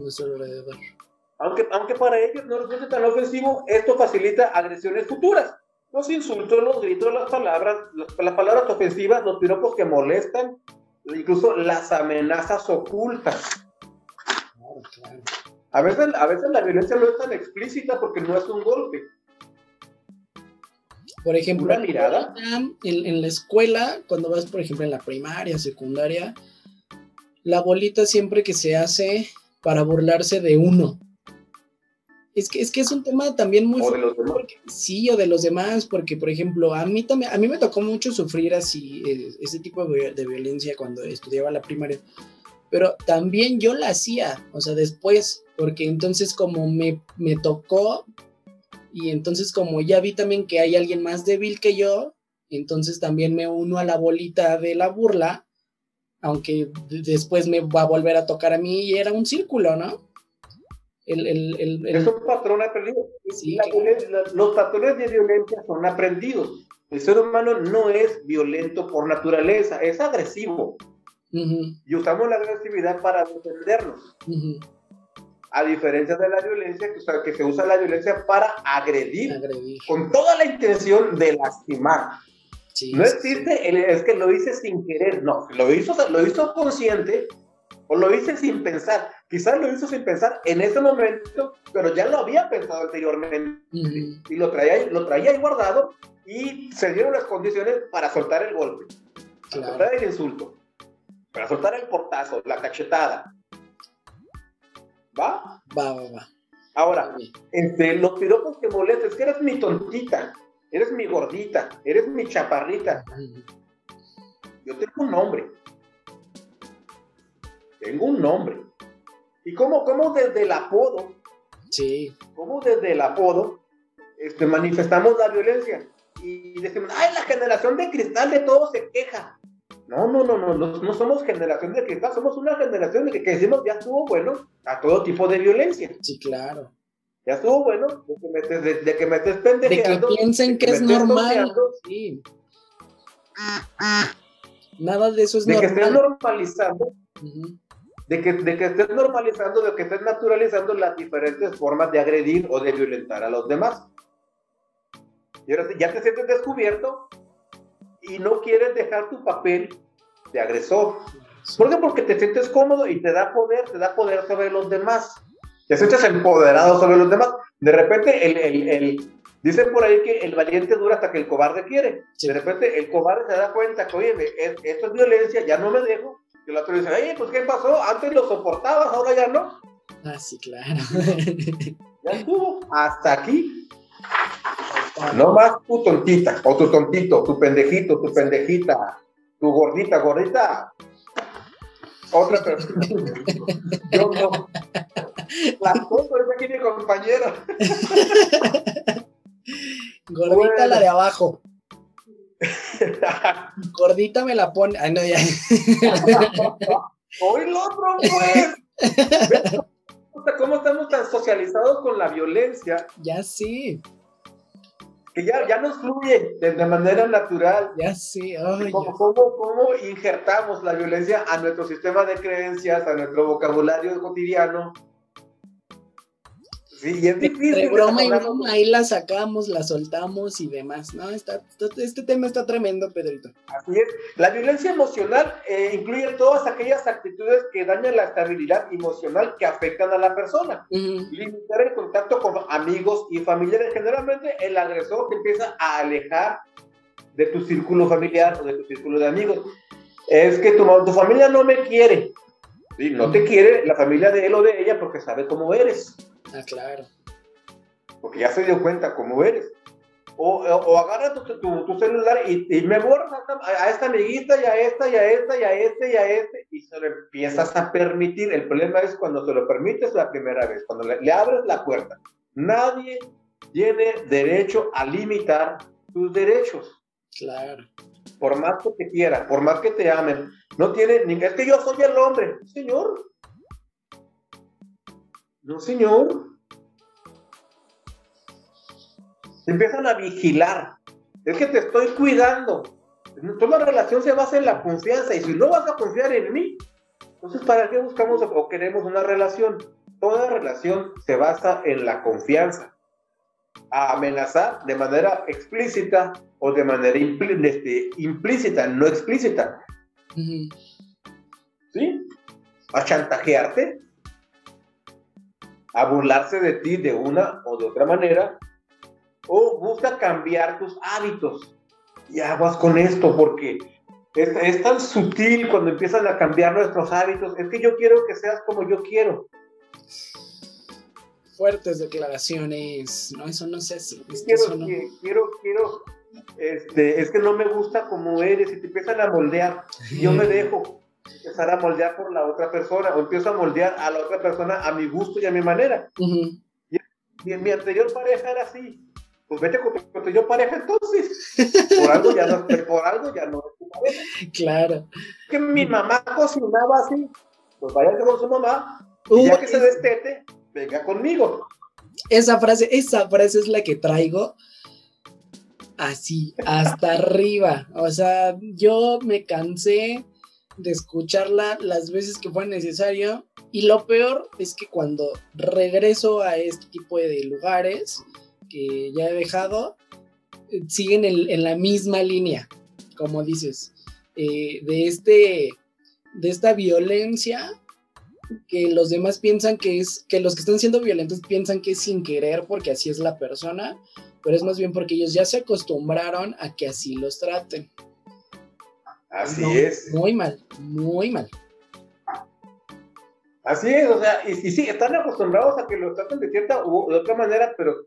Aunque, aunque para ellos no resulte tan ofensivo, esto facilita agresiones futuras. Los insultos, los gritos, las palabras, las, palabras ofensivas, los piropos que molestan, incluso las amenazas ocultas. A veces, a veces la violencia no es tan explícita porque no es un golpe. Por ejemplo, ¿Una mirada? En, la escuela, cuando vas, por ejemplo, en la primaria, secundaria, la bolita siempre que se hace para burlarse de uno. Es que, es que es un tema también muy... ¿O de los demás? sí, o de los demás, porque, por ejemplo, a mí también, a mí me tocó mucho sufrir así, eh, ese tipo de, de violencia cuando estudiaba la primaria pero también yo la hacía, o sea, después, porque entonces como me, me tocó y entonces como ya vi también que hay alguien más débil que yo, entonces también me uno a la bolita de la burla, aunque después me va a volver a tocar a mí y era un círculo, ¿no? El, el, el, es un patrón aprendido. Sí, los patrones de violencia son aprendidos. El ser humano no es violento por naturaleza, es agresivo. Y usamos la agresividad para defendernos. A diferencia de la violencia, que, se usa la violencia para agredir, con toda la intención de lastimar. no existe, es que lo hice sin querer, no, lo hizo, lo hizo consciente o lo hice sin pensar. Quizás lo hizo sin pensar en ese momento, pero ya lo había pensado anteriormente y lo traía, lo traía ahí guardado y se dieron las condiciones para soltar el golpe, para soltar el insulto para soltar el portazo, la cachetada. ¿Va? Va, va, va. Ahora, este, los piropos que molestan, es que eres mi tontita, eres mi gordita, eres mi chaparrita. Yo tengo un nombre. Tengo un nombre. ¿Y cómo, cómo desde el apodo? Sí. ¿Cómo desde el apodo este, manifestamos la violencia? Y decimos, ay, la generación de cristal de todo se queja. No, no, no, no, no, somos generación de cristal, somos una generación de que, decimos ya estuvo bueno a todo tipo de violencia. Sí, claro. Ya estuvo bueno de que me estés, de, de que me pendejeando. De que piensen que, es normal. Sí. Nada de eso es normal. De que estés normalizando. de, que, de que estés normalizando, de que estés naturalizando las diferentes formas de agredir o de violentar a los demás. Y ahora ya te sientes descubierto y no quieres dejar tu papel de agresor. ¿Por qué? Porque te sientes cómodo y te da poder, te da poder sobre los demás. Te sientes empoderado sobre los demás. De repente, el, el, el dicen por ahí que el valiente dura hasta que el cobarde quiere. De repente, el cobarde se da cuenta que, oye, esto es violencia, ya no me dejo. Y el otro dice, oye, pues, ¿qué pasó? Antes lo soportabas, ahora ya no. Ah, sí, claro. ya estuvo. Hasta aquí. No más tu tontita, o tu tontito, tu pendejito, tu pendejita, tu gordita, gordita. Otra persona. Yo no. Las cosas es aquí mi compañero. Gordita la de abajo. Gordita me la pone. Ay, no, ya. Hoy el otro, pues. ¿Cómo estamos tan socializados con la violencia? Ya sí que ya, ya nos fluye de, manera natural. Ya sí, ¿Cómo, cómo, injertamos la violencia a nuestro sistema de creencias, a nuestro vocabulario cotidiano? Sí, y es difícil. De broma y broma, ahí la sacamos, la soltamos y demás, ¿no? Está, este tema está tremendo, Pedrito. Así es. La violencia emocional eh, incluye todas aquellas actitudes que dañan la estabilidad emocional que afectan a la persona. Limitar el contacto con amigos y familiares. Generalmente el agresor te empieza a alejar de tu círculo familiar o de tu círculo de amigos. Es que tu, tu familia no me quiere. ¿sí? No te quiere la familia de él o de ella porque sabe cómo eres. Ah, claro. Porque ya se dio cuenta cómo eres. O, o, agarra tu, tu, celular y, y me borras a, esta amiguita y a esta y a esta y a este y a este y se lo empiezas a permitir. El problema es cuando se lo permites la primera vez, cuando le, abres la puerta. Nadie tiene derecho a limitar tus derechos. Claro. Por más que te quieran, por más que te amen, no tiene ni es que yo soy el hombre, señor. No, señor. empiezan a vigilar. Es que te estoy cuidando. Toda relación se basa en la confianza y si no vas a confiar en mí, entonces ¿para qué buscamos o queremos una relación? toda relación se basa en la confianza. A amenazar de manera explícita o de manera este, implícita, no explícita. ¿Sí? A chantajearte, a burlarse de ti de una o de otra manera, o busca cambiar tus hábitos. Y aguas con esto, porque es, tan sutil cuando empiezan a cambiar nuestros hábitos. Es que yo quiero que seas como yo quiero. Fuertes declaraciones. No, eso no sé si. quiero, quiero, quiero, este, es que no me gusta como eres y te empiezan a moldear. Yo me dejo empezar a moldear por la otra persona o empiezo a moldear a la otra persona a mi gusto y a mi manera. y, mi anterior pareja era así pues vete con tu yo pareja entonces. Por algo ya no, por algo ya no Claro. Que mi mamá cocinaba así, pues váyase con su mamá, y ya que se destete, venga conmigo. Esa frase, esa frase es la que traigo así, hasta arriba. O sea, yo me cansé de escucharla las veces que fue necesario. Y lo peor es que cuando regreso a este tipo de lugares, que ya he dejado eh, siguen en, la misma línea, como dices, eh, de, este, de esta violencia que los demás piensan que es, que los que están siendo violentos piensan que es sin querer porque así es la persona, pero es más bien porque ellos ya se acostumbraron a que así los traten. Así es. Muy mal, muy mal. Así es, o sea, y, y, sí, están acostumbrados a que los traten de cierta u de otra manera, pero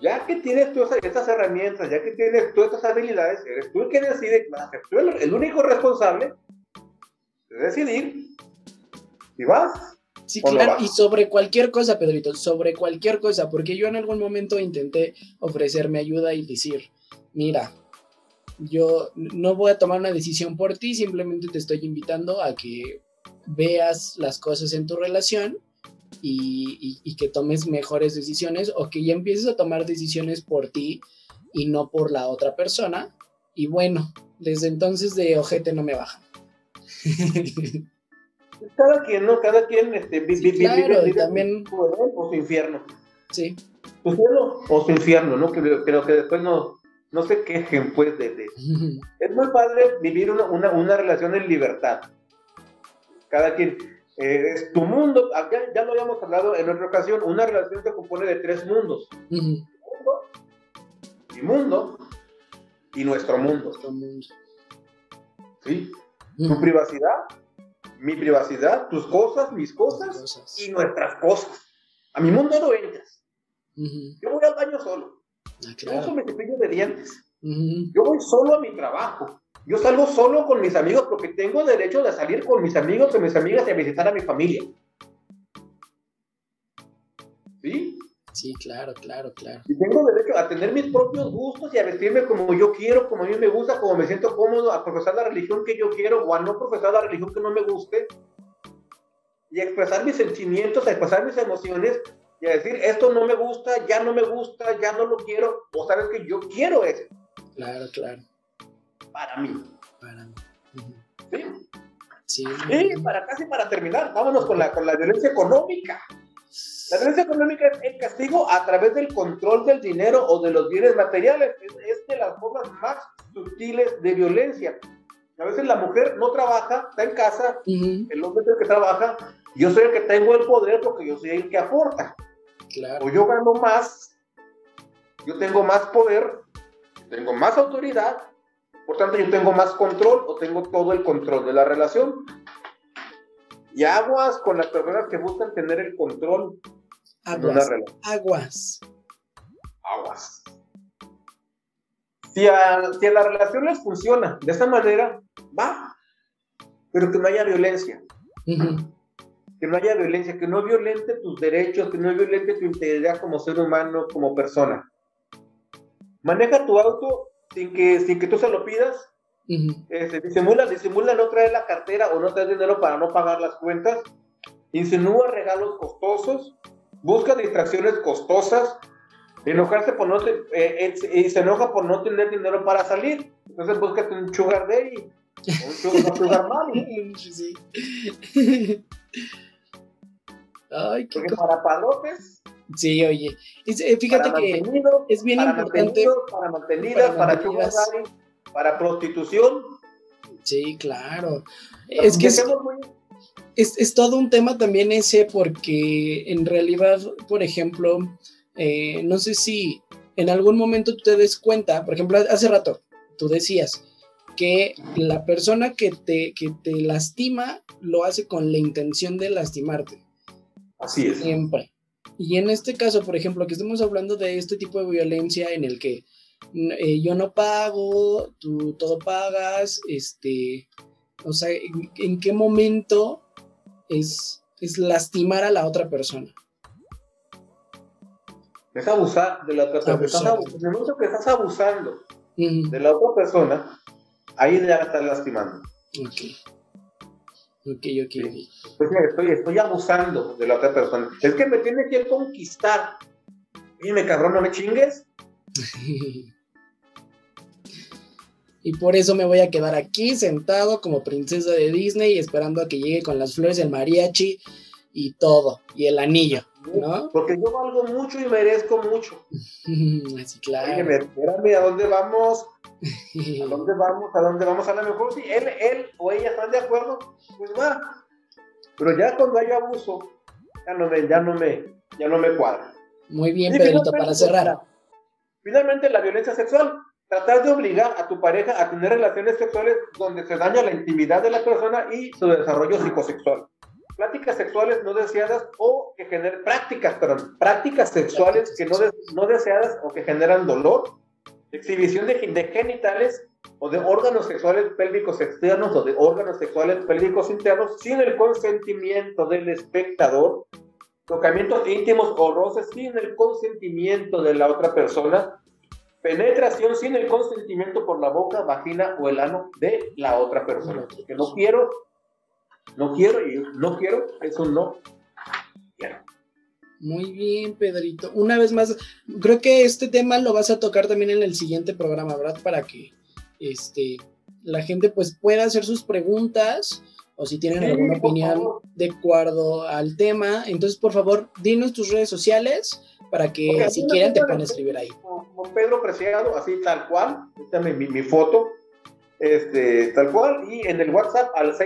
ya que tienes tú estas herramientas, ya que tienes tú estas habilidades, eres tú el que decide, tú el, el único responsable de decidir y vas. Sí, claro, y sobre cualquier cosa, Pedrito, sobre cualquier cosa, porque yo en algún momento intenté ofrecerme ayuda y decir, mira, yo no voy a tomar una decisión por ti, simplemente te estoy invitando a que veas las cosas en tu relación y, que tomes mejores decisiones o que ya empieces a tomar decisiones por ti y no por la otra persona. Y bueno, desde entonces de ojete no me baja. Cada quien, ¿no? Cada quien este, vive, claro, también... o su infierno. Sí. Su cielo o su infierno, ¿no? Creo, que después no, no se quejen, pues, de... de... es muy padre vivir una, una, una relación en libertad. Cada quien eh, es tu mundo, ah, ya, lo habíamos hablado en otra ocasión, una relación se compone de tres mundos. mi mundo y nuestro mundo. ¿Sí? Tu privacidad, mi privacidad, tus cosas, mis cosas, y nuestras cosas. A mi mundo no entras. Yo voy al baño solo. Ah, Yo me cepillo de dientes. Yo voy solo a mi trabajo. Yo salgo solo con mis amigos porque tengo derecho de salir con mis amigos o mis amigas y a visitar a mi familia. ¿Sí? Sí, claro, claro, claro. Y tengo derecho a tener mis propios gustos y a vestirme como yo quiero, como a mí me gusta, como me siento cómodo, a profesar la religión que yo quiero o a no profesar la religión que no me guste. Y a expresar mis sentimientos, a expresar mis emociones y a decir, esto no me gusta, ya no me gusta, ya no lo quiero, o sabes que yo quiero eso. Claro, claro para mí. Para mí. ¿Sí? Y para casi para terminar, vámonos con la, con la violencia económica. La violencia económica es el castigo a través del control del dinero o de los bienes materiales. Es, de las formas más sutiles de violencia. A veces la mujer no trabaja, está en casa, el hombre es el que trabaja, yo soy el que tengo el poder porque yo soy el que aporta. Claro. O yo gano más, yo tengo más poder, tengo más autoridad, por tanto, yo tengo más control o tengo todo el control de la relación. Y aguas con las personas que buscan tener el control aguas, Aguas. Aguas. Si a, si la relación les funciona de esa manera, va. Pero que no haya violencia. Que no haya violencia, que no violente tus derechos, que no violente tu integridad como ser humano, como persona. Maneja tu auto sin que, sin que tú se lo pidas. Este, disimula, disimula no traer la cartera o no traer dinero para no pagar las cuentas. Insinúa regalos costosos. Busca distracciones costosas. Enojarse por no eh, y se enoja por no tener dinero para salir. Entonces búscate un sugar daddy. Un sugar, Ay, qué Porque para padrotes. Sí, oye. Eh, fíjate que es bien importante. Para mantenidas, para, para, para prostitución. Sí, claro. Es que es, es, todo un tema también ese porque en realidad, por ejemplo, eh, no sé si en algún momento tú te des cuenta, por ejemplo, hace rato tú decías que la persona que te, que te lastima lo hace con la intención de lastimarte. Así es. Siempre. Y en este caso, por ejemplo, que estamos hablando de este tipo de violencia en el que eh, yo no pago, tú todo pagas, este, o sea, ¿en, qué momento es, es lastimar a la otra persona? Es abusar de la otra persona. En el momento que estás abusando de la otra persona, ahí ya la estás lastimando. Ok. Ok, ok. Estoy, estoy abusando de la otra persona. Es que me tiene que conquistar. Dime, cabrón, no me chingues. y por eso me voy a quedar aquí sentado como princesa de Disney esperando a que llegue con las flores el mariachi y todo, y el anillo, ¿no? Porque yo valgo mucho y merezco mucho. Así claro. Oye, espérame, ¿a dónde vamos? ¿A dónde vamos? ¿A dónde vamos? A lo mejor si él, él o ella están de acuerdo, pues va. Pero ya cuando hay abuso, ya no me, ya no me, ya no me cuadra. Muy bien, Pedrito, para cerrar. Finalmente, la violencia sexual. Tratar de obligar a tu pareja a tener relaciones sexuales donde se daña la intimidad de la persona y su desarrollo psicosexual. Pláticas sexuales no deseadas o que generan prácticas, perdón, prácticas sexuales que no, no deseadas o que generan dolor, exhibición de, de genitales o de órganos sexuales pélvicos externos o de órganos sexuales pélvicos internos sin el consentimiento del espectador, tocamientos íntimos o roces sin el consentimiento de la otra persona, penetración sin el consentimiento por la boca, vagina o el ano de la otra persona. Que no quiero, no quiero y no quiero, eso no. Muy bien, Pedrito. Una vez más, creo que este tema lo vas a tocar también en el siguiente programa, ¿verdad? Para que este, la gente pues pueda hacer sus preguntas o si tienen alguna opinión de acuerdo al tema. Entonces, por favor, dinos tus redes sociales para que si quieren te puedan escribir ahí. Como Pedro Preciado, así tal cual, esta es mi, mi, foto, este, tal cual, y en el WhatsApp al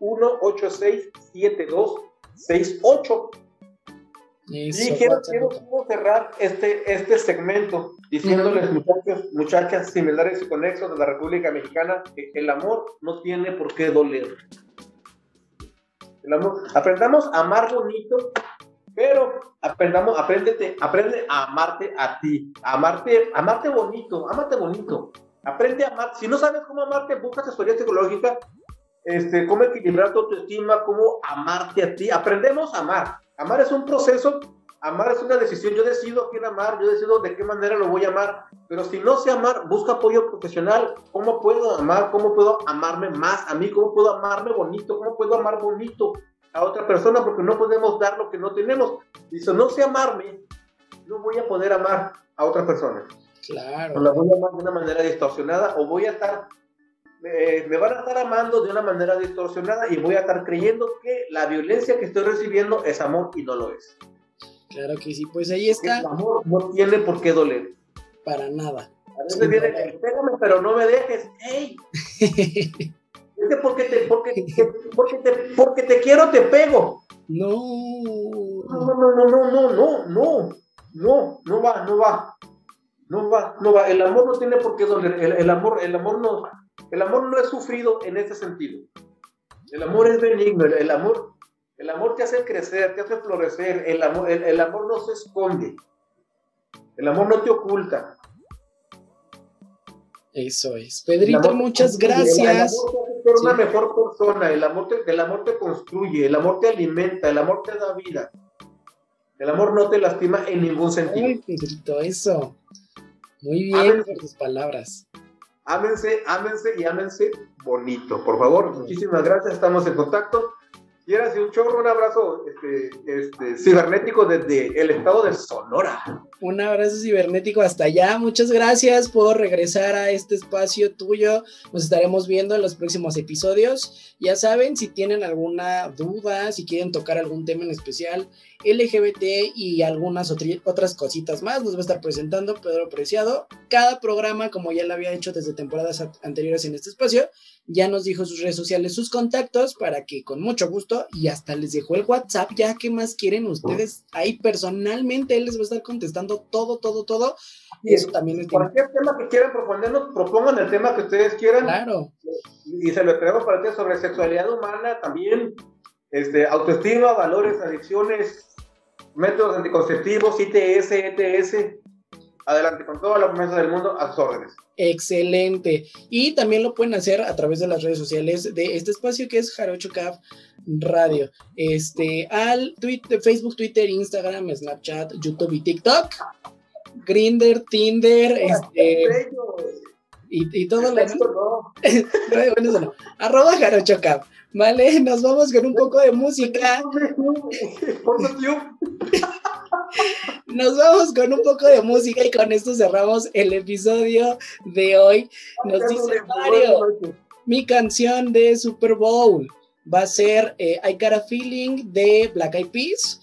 686-186-7268. Y quiero, quiero, cerrar este, este segmento diciéndoles, muchachos, muchachas similares y conexos de la República Mexicana, que el amor no tiene por qué doler. El amor, aprendamos a amar bonito, pero aprendamos, apréndete, aprende a amarte a ti, a amarte, amarte bonito, amarte bonito. Aprende a amar. Si no sabes cómo amarte, busca asesoría psicológica, este, cómo equilibrar tu autoestima, cómo amarte a ti. Aprendemos a amar. Amar es un proceso Amar es una decisión. Yo decido a quién amar, yo decido de qué manera lo voy a amar. Pero si no sé amar, busca apoyo profesional. ¿Cómo puedo amar? ¿Cómo puedo amarme más a mí? ¿Cómo puedo amarme bonito? ¿Cómo puedo amar bonito a otra persona? Porque no podemos dar lo que no tenemos. Y si no sé amarme, no voy a poder amar a otra persona. Claro. O la voy a amar de una manera distorsionada o voy a estar me van a estar amando de una manera distorsionada y voy a estar creyendo que la violencia que estoy recibiendo es amor y no lo es. Claro que sí, pues ahí está. El amor no tiene por qué doler. Para nada. A veces viene, pégame, pero no me dejes. ¡Ey! porque te, porque, porque, te, porque te quiero, te pego. No. No, no, no, no, no, no, no. No, no va, no va. No va, no va. El amor no tiene por qué doler. El, el amor, el amor no, el amor no es sufrido en ese sentido. El amor es benigno. el amor el amor te hace crecer, te hace florecer. El amor, el, amor no se esconde. El amor no te oculta. Eso es. Pedrito, muchas gracias. El, amor te hace ser una mejor persona. El amor, te, el amor te construye. El amor te alimenta. El amor te da vida. El amor no te lastima en ningún sentido. Ay, Pedrito, eso. Muy bien por tus palabras. Ámense, ámense y ámense bonito. Por favor, muchísimas gracias. Estamos en contacto. Quieras un chorro, un abrazo este, este, cibernético desde el estado de Sonora. Un abrazo cibernético hasta allá. Muchas gracias por regresar a este espacio tuyo. Nos estaremos viendo en los próximos episodios. Ya saben, si tienen alguna duda, si quieren tocar algún tema en especial, LGBT y algunas otras cositas más, nos va a estar presentando Pedro Preciado. Cada programa, como ya lo había hecho desde temporadas anteriores en este espacio, ya nos dijo sus redes sociales, sus contactos, para que con mucho gusto, y hasta les dejó el WhatsApp, ya que más quieren ustedes, ahí personalmente él les va a estar contestando todo, todo, todo. Y eso también es... Cualquier tema que quieran proponernos, propongan el tema que ustedes quieran. Claro. Y se lo esperamos para ti sobre sexualidad humana también, este, autoestima, valores, adicciones, métodos anticonceptivos, ITS, ETS. Adelante con toda la promesa del mundo a sus órdenes. Excelente. Y también lo pueden hacer a través de las redes sociales de este espacio que es Jarocho Caf Radio. Este, al Twitter, Facebook, Twitter, Instagram, Snapchat, YouTube y TikTok. Grinder, Tinder, este. Y, y todo lo no, Arroba Jarocho Caf. Vale, nos vamos con un poco de música. Nos vamos con un poco de música y con esto cerramos el episodio de hoy. Nos dice Mario, mi canción de Super Bowl va a ser eh, I Got a Feeling de Black Eyed Peas.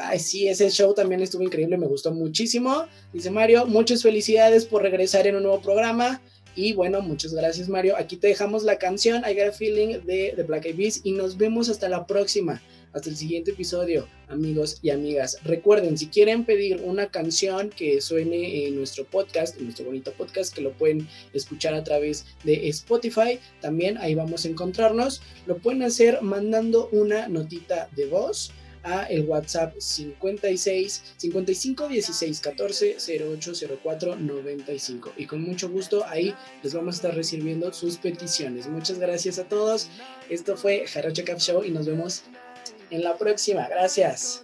Ay, sí, ese show también estuvo increíble, me gustó muchísimo. Dice Mario, muchas felicidades por regresar en un nuevo programa. Y bueno, muchas gracias Mario. Aquí te dejamos la canción I Got a Feeling de The Black Eyed Peas y nos vemos hasta la próxima. Hasta el siguiente episodio, amigos y amigas. Recuerden, si quieren pedir una canción que suene en nuestro podcast, en nuestro bonito podcast, que lo pueden escuchar a través de Spotify, también ahí vamos a encontrarnos. Lo pueden hacer mandando una notita de voz a el WhatsApp 56 55 16 14 08 04 95 y con mucho gusto ahí les vamos a estar recibiendo sus peticiones. Muchas gracias a todos. Esto fue Jarocho Cap Show y nos vemos en la próxima. Gracias.